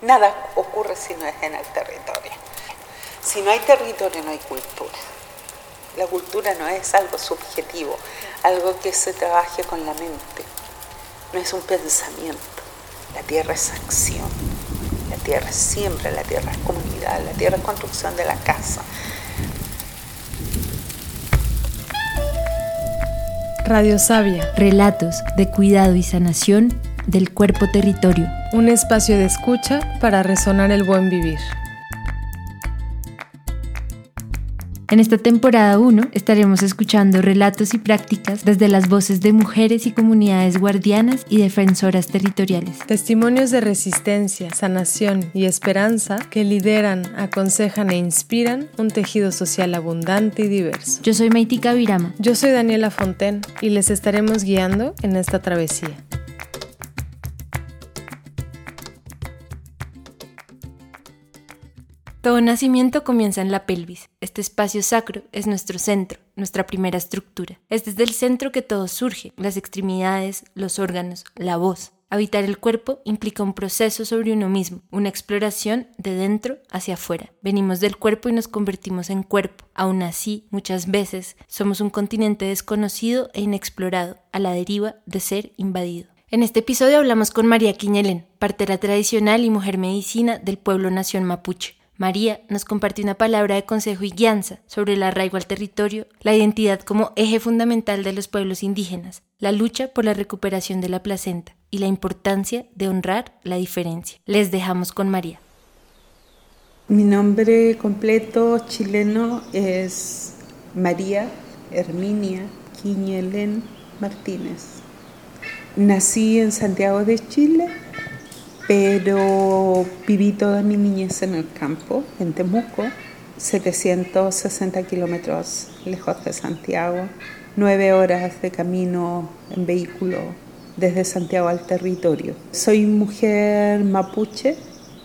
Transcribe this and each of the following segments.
Nada ocurre si no es en el territorio. Si no hay territorio, no hay cultura. La cultura no es algo subjetivo, algo que se trabaje con la mente. No es un pensamiento. La tierra es acción. La tierra es siembra, la tierra es comunidad, la tierra es construcción de la casa. Radio Sabia. Relatos de cuidado y sanación del cuerpo territorio. Un espacio de escucha para resonar el buen vivir. En esta temporada 1 estaremos escuchando relatos y prácticas desde las voces de mujeres y comunidades guardianas y defensoras territoriales. Testimonios de resistencia, sanación y esperanza que lideran, aconsejan e inspiran un tejido social abundante y diverso. Yo soy Maitika Virama. Yo soy Daniela Fonten y les estaremos guiando en esta travesía. Todo nacimiento comienza en la pelvis. Este espacio sacro es nuestro centro, nuestra primera estructura. Es desde el centro que todo surge, las extremidades, los órganos, la voz. Habitar el cuerpo implica un proceso sobre uno mismo, una exploración de dentro hacia afuera. Venimos del cuerpo y nos convertimos en cuerpo. Aún así, muchas veces somos un continente desconocido e inexplorado, a la deriva de ser invadido. En este episodio hablamos con María Quiñelén, partera tradicional y mujer medicina del pueblo nación mapuche. María nos compartió una palabra de consejo y guianza sobre el arraigo al territorio, la identidad como eje fundamental de los pueblos indígenas, la lucha por la recuperación de la placenta y la importancia de honrar la diferencia. Les dejamos con María. Mi nombre completo chileno es María Herminia Quiñelén Martínez. Nací en Santiago de Chile pero viví toda mi niñez en el campo, en Temuco, 760 kilómetros lejos de Santiago, nueve horas de camino en vehículo desde Santiago al territorio. Soy mujer mapuche,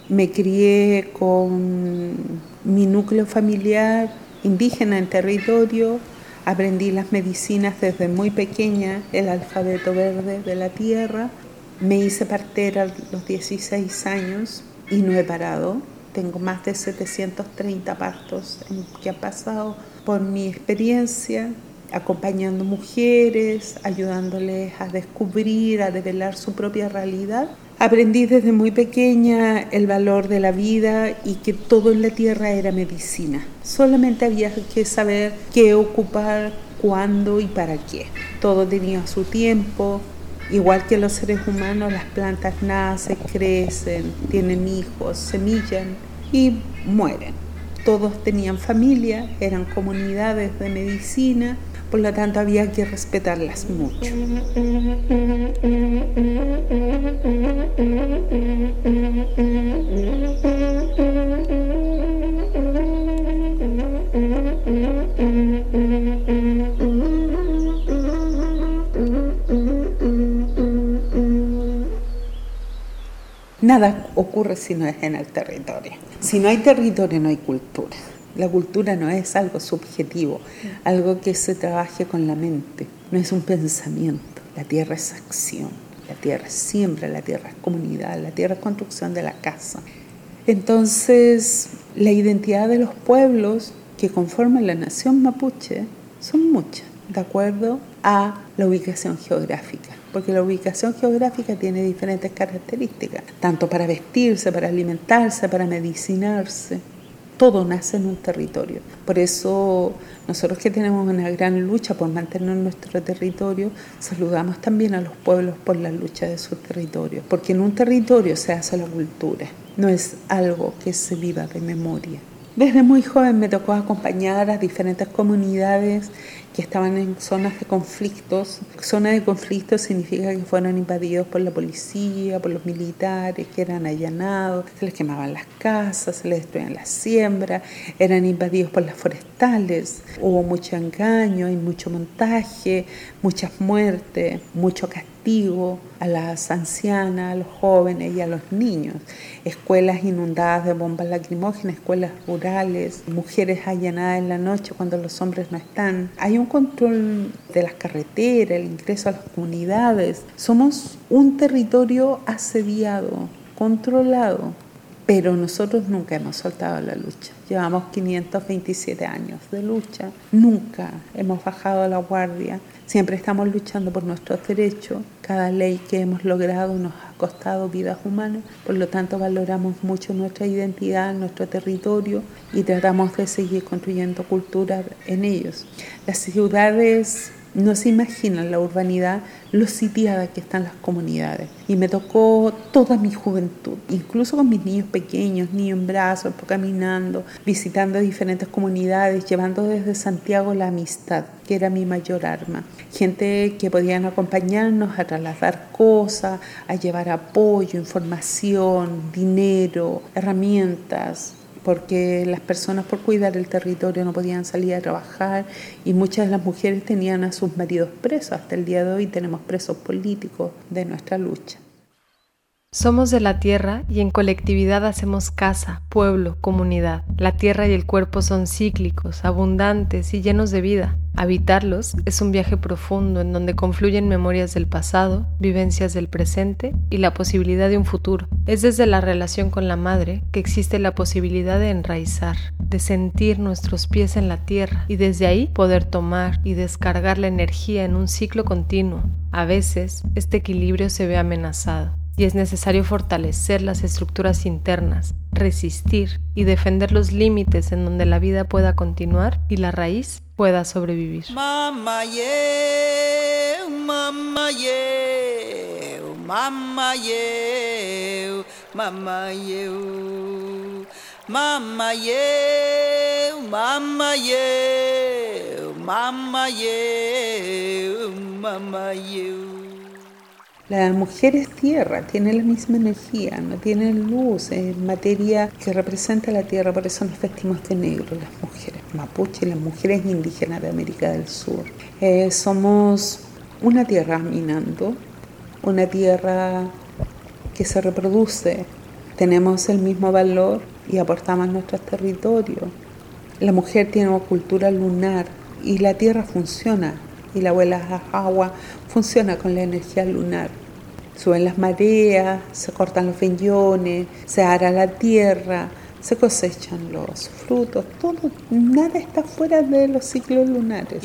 me crié con mi núcleo familiar indígena en territorio, aprendí las medicinas desde muy pequeña, el alfabeto verde de la tierra, me hice partera a los 16 años y no he parado. Tengo más de 730 partos que han pasado por mi experiencia, acompañando mujeres, ayudándoles a descubrir, a develar su propia realidad. Aprendí desde muy pequeña el valor de la vida y que todo en la tierra era medicina. Solamente había que saber qué ocupar, cuándo y para qué. Todo tenía su tiempo, Igual que los seres humanos, las plantas nacen, crecen, tienen hijos, semillan y mueren. Todos tenían familia, eran comunidades de medicina, por lo tanto había que respetarlas mucho. Nada ocurre si no es en el territorio. Si no hay territorio, no hay cultura. La cultura no es algo subjetivo, algo que se trabaje con la mente, no es un pensamiento. La tierra es acción, la tierra es siembra, la tierra es comunidad, la tierra es construcción de la casa. Entonces, la identidad de los pueblos que conforman la nación mapuche son muchas, de acuerdo a la ubicación geográfica porque la ubicación geográfica tiene diferentes características, tanto para vestirse, para alimentarse, para medicinarse. Todo nace en un territorio. Por eso nosotros que tenemos una gran lucha por mantener nuestro territorio, saludamos también a los pueblos por la lucha de sus territorios, porque en un territorio se hace la cultura, no es algo que se viva de memoria. Desde muy joven me tocó acompañar a diferentes comunidades que estaban en zonas de conflictos. Zona de conflictos significa que fueron invadidos por la policía, por los militares, que eran allanados, se les quemaban las casas, se les destruían las siembras, eran invadidos por las forestales. Hubo mucho engaño y mucho montaje, muchas muertes, mucho castigo a las ancianas, a los jóvenes y a los niños. Escuelas inundadas de bombas lacrimógenas, escuelas rurales, mujeres allanadas en la noche cuando los hombres no están. Hay control de las carreteras, el ingreso a las comunidades. Somos un territorio asediado, controlado pero nosotros nunca hemos soltado la lucha. Llevamos 527 años de lucha, nunca hemos bajado la guardia, siempre estamos luchando por nuestros derechos. Cada ley que hemos logrado nos ha costado vidas humanas, por lo tanto valoramos mucho nuestra identidad, nuestro territorio y tratamos de seguir construyendo cultura en ellos. Las ciudades no se imaginan la urbanidad, lo sitiada que están las comunidades. Y me tocó toda mi juventud, incluso con mis niños pequeños, niños en brazos, caminando, visitando diferentes comunidades, llevando desde Santiago la amistad, que era mi mayor arma. Gente que podían acompañarnos a trasladar cosas, a llevar apoyo, información, dinero, herramientas, porque las personas por cuidar el territorio no podían salir a trabajar y muchas de las mujeres tenían a sus maridos presos. Hasta el día de hoy tenemos presos políticos de nuestra lucha. Somos de la tierra y en colectividad hacemos casa, pueblo, comunidad. La tierra y el cuerpo son cíclicos, abundantes y llenos de vida. Habitarlos es un viaje profundo en donde confluyen memorias del pasado, vivencias del presente y la posibilidad de un futuro. Es desde la relación con la madre que existe la posibilidad de enraizar, de sentir nuestros pies en la tierra y desde ahí poder tomar y descargar la energía en un ciclo continuo. A veces este equilibrio se ve amenazado y es necesario fortalecer las estructuras internas, resistir y defender los límites en donde la vida pueda continuar y la raíz pueda sobrevivir. Mamá, yeah, mamá, yeah, mamá, yeah, yeah. La mujer es tierra, tiene la misma energía, no tiene luz, es materia que representa la tierra, por eso nos vestimos de negro las mujeres mapuche, las mujeres indígenas de América del Sur. Eh, somos una tierra minando, una tierra que se reproduce, tenemos el mismo valor y aportamos nuestros territorios. La mujer tiene una cultura lunar y la tierra funciona y la abuela agua funciona con la energía lunar suben las mareas, se cortan los peñones, se ara la tierra, se cosechan los frutos, todo, nada está fuera de los ciclos lunares.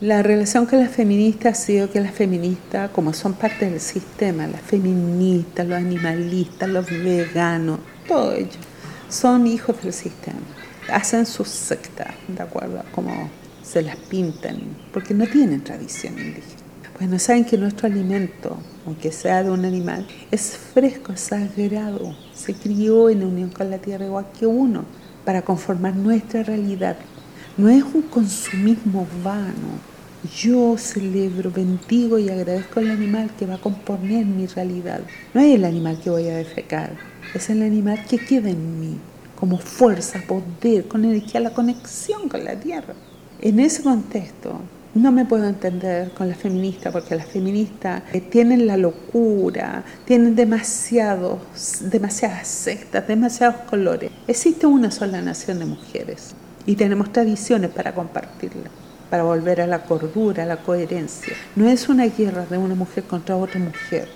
La relación con las feministas ha sido que las feministas, como son parte del sistema, las feministas, los animalistas, los veganos, todo ello, son hijos del sistema. Hacen sus sectas, ¿de acuerdo? Como se las pintan, porque no tienen tradición indígena. Pues no saben que nuestro alimento, aunque sea de un animal, es fresco, sagrado, se crió en unión con la tierra igual que uno, para conformar nuestra realidad. No es un consumismo vano. Yo celebro, bendigo y agradezco al animal que va a componer mi realidad. No es el animal que voy a defecar, es el animal que queda en mí, como fuerza, poder, con energía, la conexión con la tierra. En ese contexto, no me puedo entender con las feministas, porque las feministas eh, tienen la locura, tienen demasiados, demasiadas sectas, demasiados colores. Existe una sola nación de mujeres y tenemos tradiciones para compartirla, para volver a la cordura, a la coherencia. No es una guerra de una mujer contra otra mujer.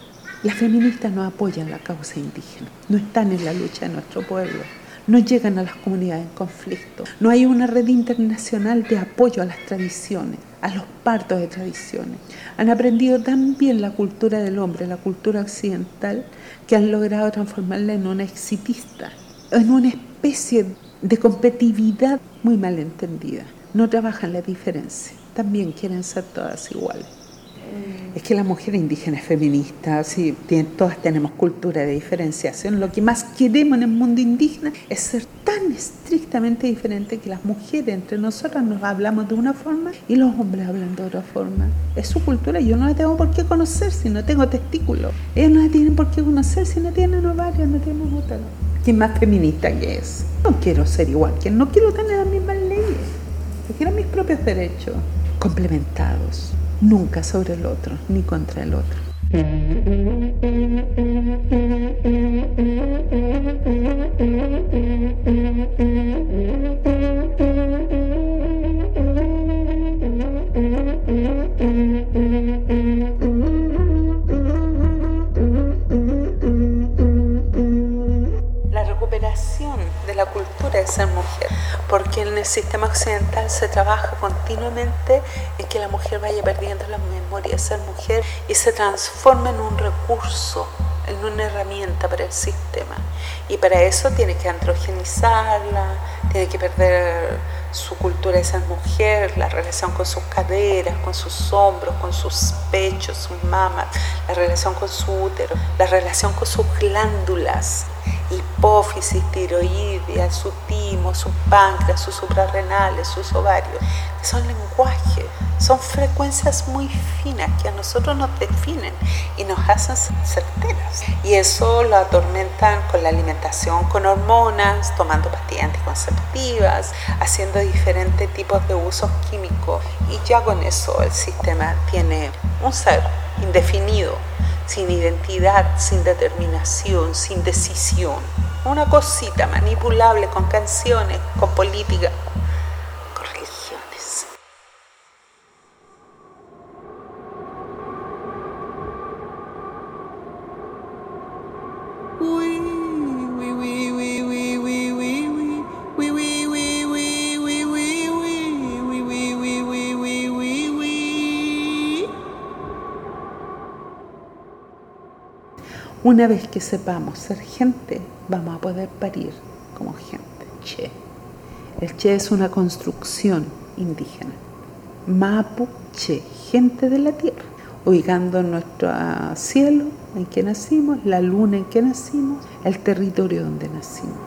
Las feministas no apoyan la causa indígena, no están en la lucha de nuestro pueblo no llegan a las comunidades en conflicto. No hay una red internacional de apoyo a las tradiciones, a los partos de tradiciones. Han aprendido tan bien la cultura del hombre, la cultura occidental, que han logrado transformarla en una exitista, en una especie de competitividad muy mal entendida. No trabajan la diferencia, también quieren ser todas iguales. Es que la mujer indígena es feminista, sí, todas tenemos cultura de diferenciación. Lo que más queremos en el mundo indígena es ser tan estrictamente diferente que las mujeres entre nosotras nos hablamos de una forma y los hombres hablan de otra forma. Es su cultura, yo no la tengo por qué conocer si no tengo testículos. Ellos no la tienen por qué conocer si no tienen ovarios, no tienen útero. ¿Quién más feminista que es? No quiero ser igual que no quiero tener las mismas leyes. Quiero mis propios derechos complementados nunca sobre el otro ni contra el otro. la cultura de ser mujer, porque en el sistema occidental se trabaja continuamente en que la mujer vaya perdiendo la memoria de ser mujer y se transforma en un recurso, en una herramienta para el sistema. Y para eso tiene que androgenizarla, tiene que perder su cultura de ser mujer, la relación con sus caderas, con sus hombros, con sus pechos, sus mamas, la relación con su útero, la relación con sus glándulas, hipófisis, tiroidea, su timo, su páncreas, sus suprarrenales, sus ovarios, son lenguaje, son frecuencias muy finas que a nosotros nos definen y nos hacen certeras. Y eso lo atormentan con la alimentación, con hormonas, tomando pastillas anticonceptivas, haciendo diferentes tipos de usos químicos. Y ya con eso el sistema tiene un ser indefinido sin identidad, sin determinación, sin decisión. Una cosita manipulable con canciones, con política, Una vez que sepamos ser gente, vamos a poder parir como gente. Che. El Che es una construcción indígena. Mapu Che, gente de la tierra, ubicando nuestro cielo en que nacimos, la luna en que nacimos, el territorio donde nacimos.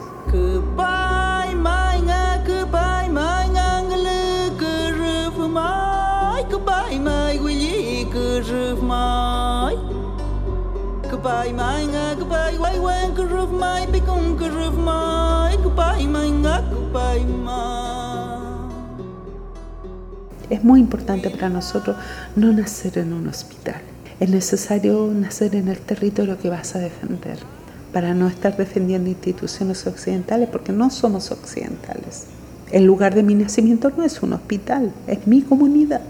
Es muy importante para nosotros no nacer en un hospital. Es necesario nacer en el territorio que vas a defender para no estar defendiendo instituciones occidentales porque no somos occidentales. El lugar de mi nacimiento no es un hospital, es mi comunidad.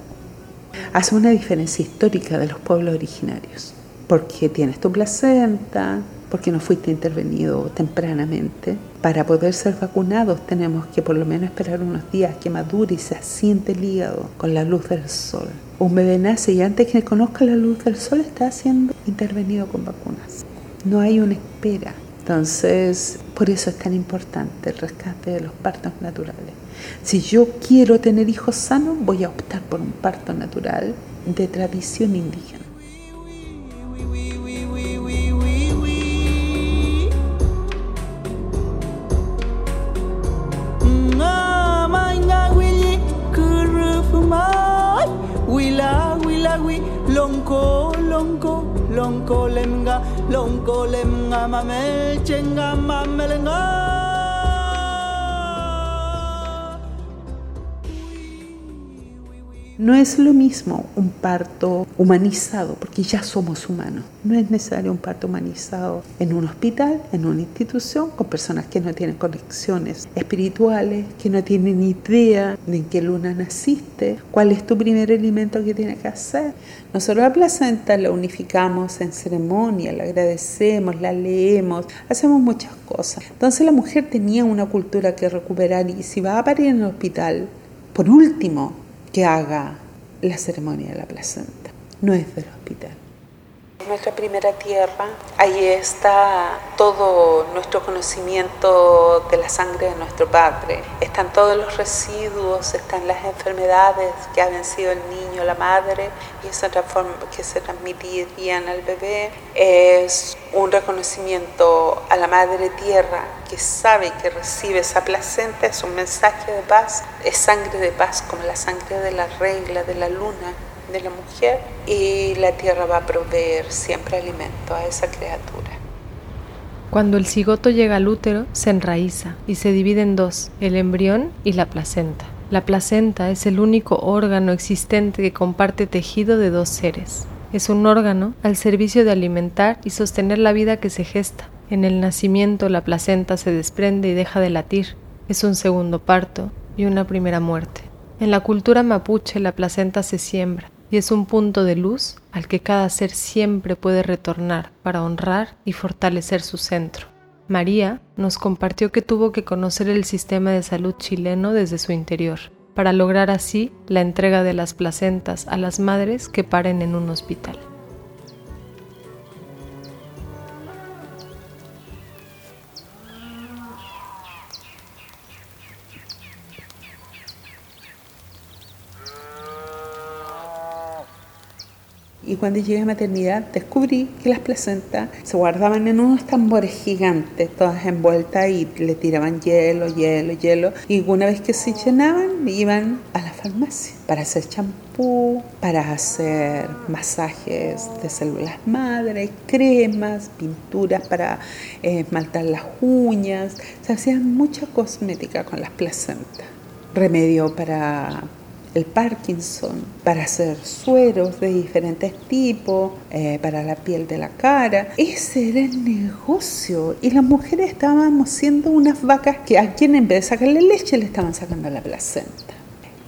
Hace una diferencia histórica de los pueblos originarios porque tienes tu placenta, porque no fuiste intervenido tempranamente. Para poder ser vacunados tenemos que por lo menos esperar unos días que madure y se asiente el hígado con la luz del sol. Un bebé nace y antes que conozca la luz del sol está siendo intervenido con vacunas. No hay una espera. Entonces, por eso es tan importante el rescate de los partos naturales. Si yo quiero tener hijos sanos, voy a optar por un parto natural de tradición indígena. mai. Wila wila wi. Lonko lonko lonko lemga. Lonko lemga mamel, mamelenga No es lo mismo un parto humanizado, porque ya somos humanos. No es necesario un parto humanizado en un hospital, en una institución, con personas que no tienen conexiones espirituales, que no tienen idea de en qué luna naciste, cuál es tu primer alimento que tienes que hacer. Nosotros la placenta la unificamos en ceremonia, la agradecemos, la leemos, hacemos muchas cosas. Entonces la mujer tenía una cultura que recuperar y si va a parir en el hospital, por último, que haga la ceremonia de la placenta. No es del hospital. Es nuestra primera tierra. Ahí está todo nuestro conocimiento de la sangre de nuestro Padre. Están todos los residuos, están las enfermedades que ha vencido el niño, la madre, y transforma, que se transmitirían al bebé. Es un reconocimiento a la madre tierra que sabe que recibe esa placenta, es un mensaje de paz, es sangre de paz como la sangre de la regla, de la luna de la mujer y la tierra va a proveer siempre alimento a esa criatura. Cuando el cigoto llega al útero, se enraiza y se divide en dos, el embrión y la placenta. La placenta es el único órgano existente que comparte tejido de dos seres. Es un órgano al servicio de alimentar y sostener la vida que se gesta. En el nacimiento la placenta se desprende y deja de latir. Es un segundo parto y una primera muerte. En la cultura mapuche la placenta se siembra, y es un punto de luz al que cada ser siempre puede retornar para honrar y fortalecer su centro. María nos compartió que tuvo que conocer el sistema de salud chileno desde su interior, para lograr así la entrega de las placentas a las madres que paren en un hospital. Cuando llegué a maternidad descubrí que las placentas se guardaban en unos tambores gigantes, todas envueltas y le tiraban hielo, hielo, hielo. Y una vez que se llenaban, iban a la farmacia para hacer champú, para hacer masajes de células madre, cremas, pinturas para eh, esmaltar las uñas. Se hacían mucha cosmética con las placentas. Remedio para el Parkinson, para hacer sueros de diferentes tipos, eh, para la piel de la cara. Ese era el negocio. Y las mujeres estábamos siendo unas vacas que a quien en vez de sacarle leche le estaban sacando la placenta.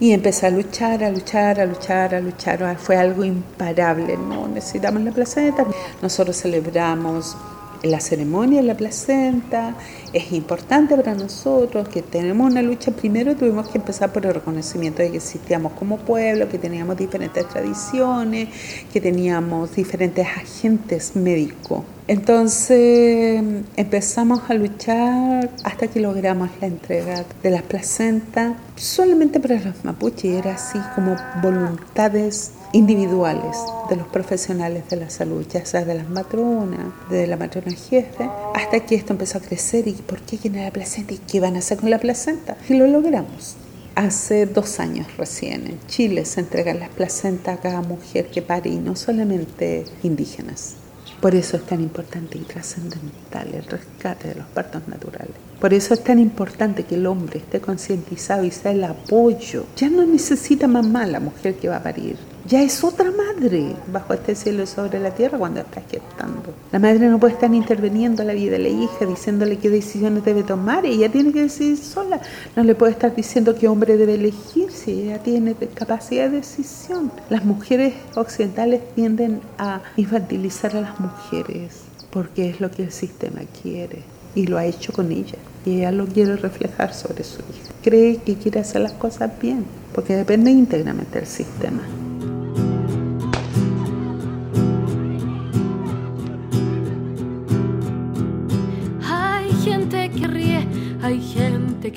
Y empecé a luchar, a luchar, a luchar, a luchar. Fue algo imparable. No necesitamos la placenta. Nosotros celebramos la ceremonia de la placenta es importante para nosotros, que tenemos una lucha. Primero tuvimos que empezar por el reconocimiento de que existíamos como pueblo, que teníamos diferentes tradiciones, que teníamos diferentes agentes médicos. Entonces empezamos a luchar hasta que logramos la entrega de las placentas, solamente para los mapuches, era así como voluntades individuales de los profesionales de la salud, ya sea de las matronas, de la matrona jefe, hasta que esto empezó a crecer y por qué quién la placenta y qué van a hacer con la placenta. Y lo logramos. Hace dos años recién en Chile se entregan las placentas a cada mujer que pare y no solamente indígenas. Por eso es tan importante y trascendental el rescate de los partos naturales. Por eso es tan importante que el hombre esté concientizado y sea el apoyo. Ya no necesita mamá la mujer que va a parir ya es otra madre bajo este cielo sobre la tierra cuando está gestando. La madre no puede estar interviniendo en la vida de la hija, diciéndole qué decisiones debe tomar, ella tiene que decidir sola. No le puede estar diciendo qué hombre debe elegir si ella tiene capacidad de decisión. Las mujeres occidentales tienden a infantilizar a las mujeres porque es lo que el sistema quiere y lo ha hecho con ella. Y ella lo quiere reflejar sobre su hija. Cree que quiere hacer las cosas bien porque depende íntegramente del sistema.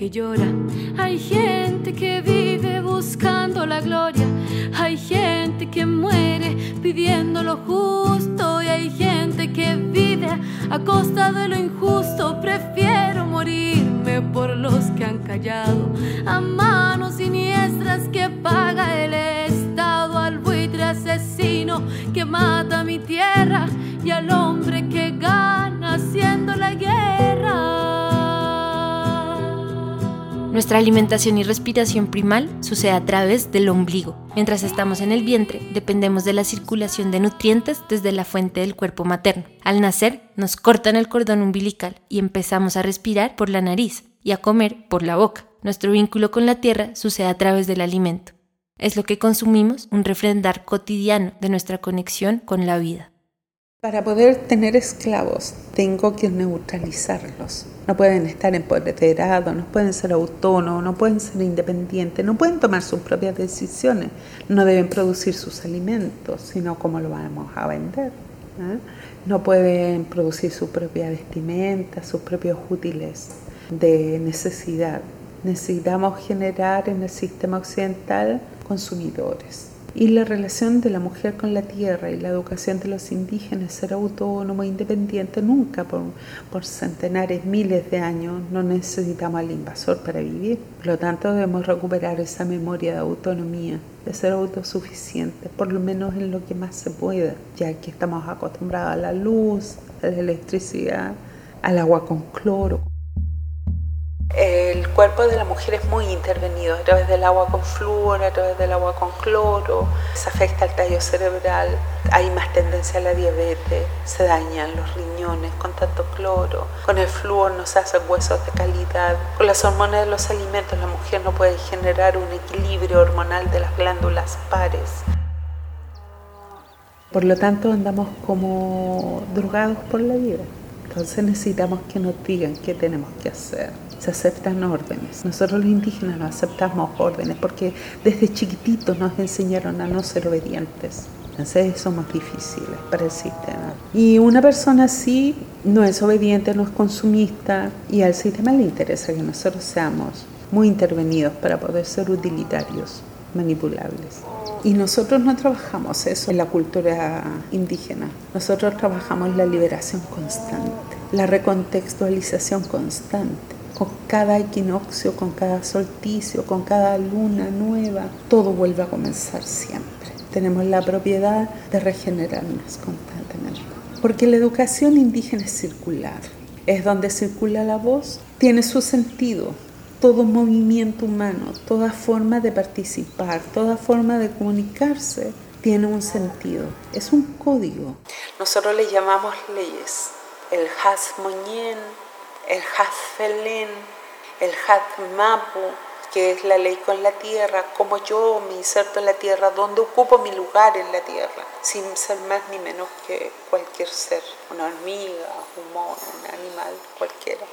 Que llora, hay gente que vive buscando la gloria, hay gente que muere pidiendo lo justo y hay gente que vive a costa de lo injusto. Prefiero morirme por los que han callado, a manos siniestras que paga el Estado, al buitre asesino que mata mi tierra. Y al hombre que gana haciendo la guerra. Nuestra alimentación y respiración primal sucede a través del ombligo. Mientras estamos en el vientre, dependemos de la circulación de nutrientes desde la fuente del cuerpo materno. Al nacer, nos cortan el cordón umbilical y empezamos a respirar por la nariz y a comer por la boca. Nuestro vínculo con la tierra sucede a través del alimento. Es lo que consumimos, un refrendar cotidiano de nuestra conexión con la vida. Para poder tener esclavos, tengo que neutralizarlos. No pueden estar empoderados, no pueden ser autónomos, no pueden ser independientes, no pueden tomar sus propias decisiones, no deben producir sus alimentos, sino cómo lo vamos a vender. ¿ah? no pueden producir su propia vestimenta, sus propios útiles de necesidad. Necesitamos generar en el sistema occidental consumidores y la relación de la mujer con la tierra y la educación de los indígenas ser autónomo e independiente nunca por, por, centenares, miles de años no necesitamos al invasor para vivir. Por lo tanto debemos recuperar esa memoria de autonomía, de ser autosuficientes, por lo menos en lo que más se pueda, ya que estamos acostumbrados a la luz, a la electricidad, al agua con cloro. El cuerpo de la mujer es muy intervenido a través del agua con flúor, a través del agua con cloro, se afecta al tallo cerebral, hay más tendencia a la diabetes, se dañan los riñones con tanto cloro, con el flúor no se hacen huesos de calidad, con las hormonas de los alimentos la mujer no puede generar un equilibrio hormonal de las glándulas pares. Por lo tanto andamos como drogados por la vida. Entonces necesitamos que nos digan qué tenemos que hacer se aceptan órdenes. Nosotros los indígenas no aceptamos órdenes porque desde chiquititos nos enseñaron a no ser obedientes. Entonces somos difíciles para el sistema. Y una persona así no es obediente, no es consumista y al sistema le interesa que nosotros seamos muy intervenidos para poder ser utilitarios, manipulables. Y nosotros no trabajamos eso en la cultura indígena. Nosotros trabajamos la liberación constante, la recontextualización constante con cada equinoccio, con cada solsticio, con cada luna nueva, todo vuelve a comenzar siempre. Tenemos la propiedad de regenerarnos constantemente. Porque la educación indígena es circular. Es donde circula la voz, tiene su sentido. Todo movimiento humano, toda forma de participar, toda forma de comunicarse tiene un sentido. Es un código. Nosotros le llamamos leyes. El Hasmoñen, el Hazfelén, el Hazmapu, que es la ley con la tierra, como yo me inserto en la tierra, donde ocupo mi lugar en la tierra, sin ser más ni menos que cualquier ser, una hormiga, un mono, un animal, cualquiera,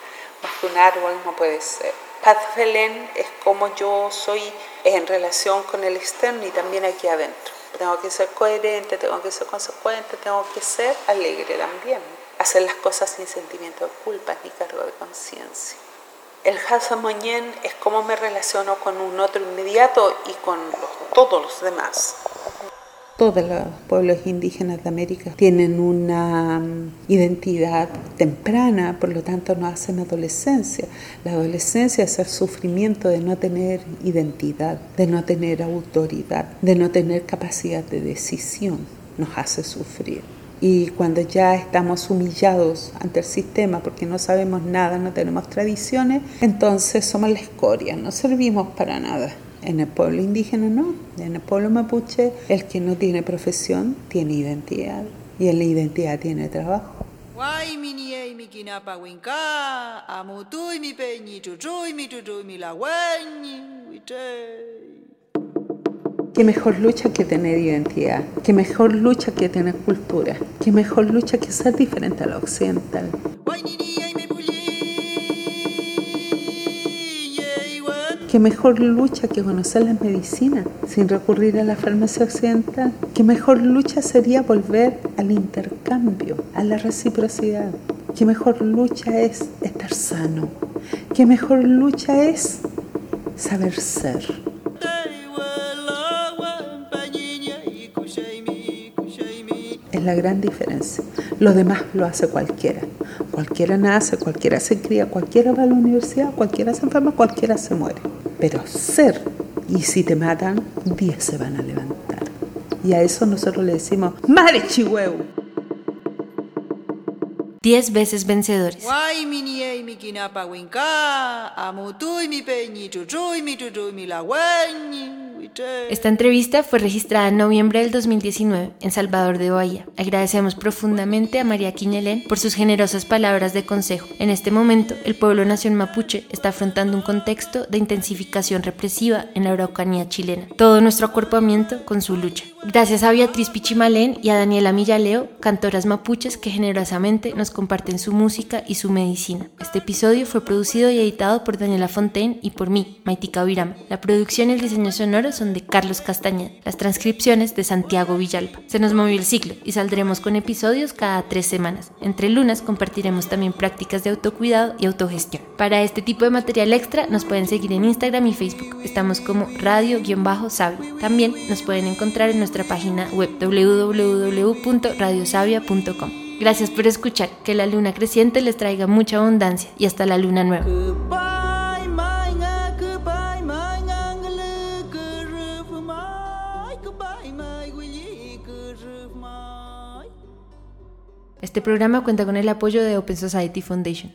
más que un árbol no puede ser. Hazfelén es como yo soy en relación con el externo y también aquí adentro. Tengo que ser coherente, tengo que ser consecuente, tengo que ser alegre también hacer las cosas sin sentimiento de culpa ni cargo de conciencia. El Hasamoñen es cómo me relaciono con un otro inmediato y con todos los demás. Todos los pueblos indígenas de América tienen una mm, identidad temprana, por lo tanto no hacen adolescencia. La adolescencia es el sufrimiento de no tener identidad, de no tener autoridad, de no tener capacidad de decisión. Nos hace sufrir y cuando ya estamos humillados ante el sistema porque no sabemos nada, no tenemos tradiciones, entonces somos la escoria, no servimos para nada. En el pueblo indígena no, en el pueblo mapuche el que no tiene profesión tiene identidad y en la identidad tiene trabajo. Qué mejor lucha que tener identidad, qué mejor lucha que tener cultura, qué mejor lucha que ser diferente a la occidental. Qué mejor lucha que conocer las medicinas sin recurrir a la farmacia occidental. Qué mejor lucha sería volver al intercambio, a la reciprocidad. Qué mejor lucha es estar sano. Qué mejor lucha es saber ser. es la gran diferencia. Lo demás lo hace cualquiera. Cualquiera nace, cualquiera se cría, cualquiera va a la universidad, cualquiera se enferma, cualquiera se muere. Pero ser, y si te matan, 10 se van a levantar. Y a eso nosotros le decimos, ¡Madre Chihuahua! Diez veces vencedores. Esta entrevista fue registrada en noviembre del 2019 en Salvador de Bahía. Agradecemos profundamente a María Quiñelén por sus generosas palabras de consejo. En este momento, el pueblo nación mapuche está afrontando un contexto de intensificación represiva en la Araucanía chilena. Todo nuestro acuerpamiento con su lucha. Gracias a Beatriz Pichimalén y a Daniela Millaleo, cantoras mapuches que generosamente nos comparten su música y su medicina. Este episodio fue producido y editado por Daniela Fontaine y por mí, Maitika Virama. La producción y el diseño sonoro son de Carlos Castañeda, las transcripciones de Santiago Villalba. Se nos movió el ciclo y saldremos con episodios cada tres semanas. Entre lunas compartiremos también prácticas de autocuidado y autogestión. Para este tipo de material extra nos pueden seguir en Instagram y Facebook. Estamos como radio-sabio. También nos pueden encontrar en nuestra página web www.radiosavia.com. Gracias por escuchar, que la luna creciente les traiga mucha abundancia y hasta la luna nueva. Este programa cuenta con el apoyo de Open Society Foundation.